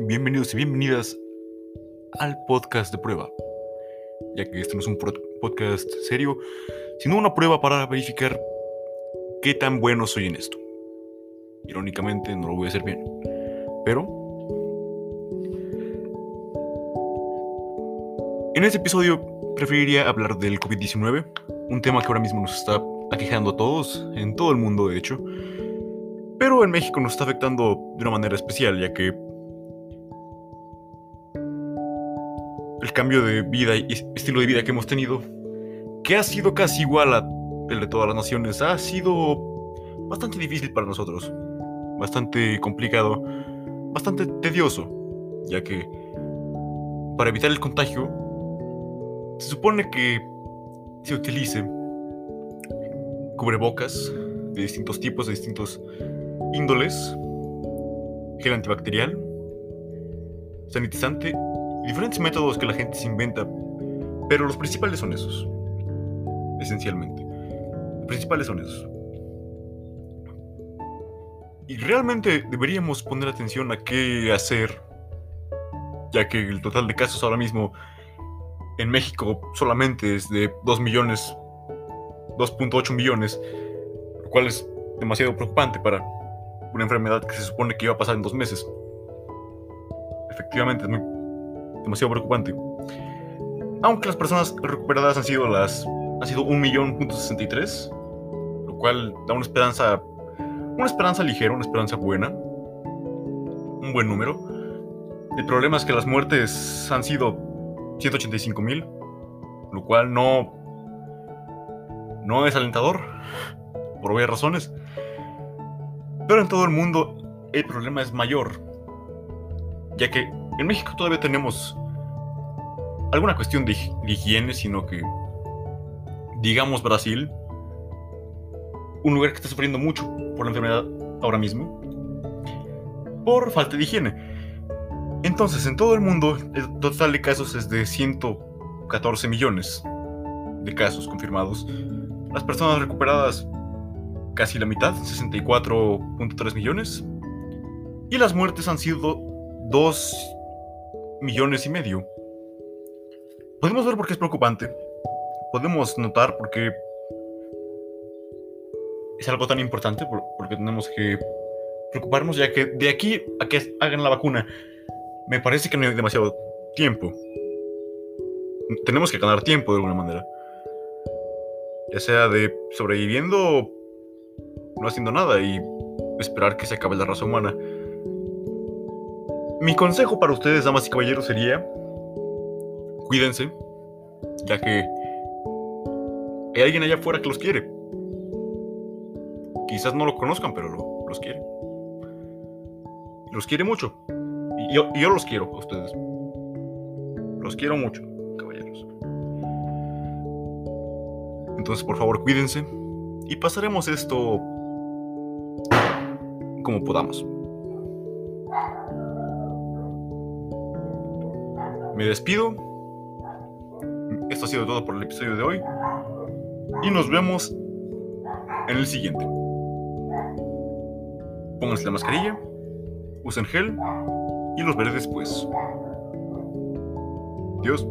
bienvenidos y bienvenidas al podcast de prueba. Ya que este no es un podcast serio, sino una prueba para verificar qué tan bueno soy en esto. Irónicamente no lo voy a hacer bien. Pero... En este episodio preferiría hablar del COVID-19, un tema que ahora mismo nos está aquejando a todos, en todo el mundo de hecho pero en México nos está afectando de una manera especial, ya que el cambio de vida y estilo de vida que hemos tenido, que ha sido casi igual a el de todas las naciones, ha sido bastante difícil para nosotros, bastante complicado, bastante tedioso, ya que para evitar el contagio se supone que se utilice cubrebocas de distintos tipos, de distintos índoles, gel antibacterial, sanitizante diferentes métodos que la gente se inventa, pero los principales son esos, esencialmente. Los principales son esos. Y realmente deberíamos poner atención a qué hacer, ya que el total de casos ahora mismo en México solamente es de 2 millones, 2.8 millones, lo cual es demasiado preocupante para una enfermedad que se supone que iba a pasar en dos meses. Efectivamente, es muy, demasiado preocupante. Aunque las personas recuperadas han sido las ha sido un millón lo cual da una esperanza, una esperanza ligera, una esperanza buena, un buen número. El problema es que las muertes han sido 185 mil, lo cual no, no es alentador, por obvias razones. Pero en todo el mundo el problema es mayor, ya que en México todavía tenemos alguna cuestión de, higiene, sino que, digamos Brasil, un lugar que está sufriendo mucho por la enfermedad ahora mismo, por falta de higiene. Entonces, en todo el mundo, el total de casos es de 114 millones de casos confirmados. Las personas recuperadas casi la mitad, 64.3 millones. Y las muertes han sido 2 millones y medio. Podemos ver por qué es preocupante. Podemos notar por qué es algo tan importante, porque tenemos que preocuparnos, ya que de aquí a que hagan la vacuna, me parece que no hay demasiado tiempo. Tenemos que ganar tiempo de alguna manera. Ya sea de sobreviviendo no haciendo nada y esperar que se acabe la raza humana. Mi consejo para ustedes, damas y caballeros, sería cuídense, ya que hay alguien allá afuera que los quiere. Quizás no lo conozcan, pero los quiere. Los quiere mucho. Y yo, y yo los quiero a ustedes. Los quiero mucho, caballeros. Entonces, por favor, cuídense. Y pasaremos esto como podamos. Me despido. Esto ha sido todo por el episodio de hoy. Y nos vemos en el siguiente. Pónganse la mascarilla, usen gel y los veré después. Adiós.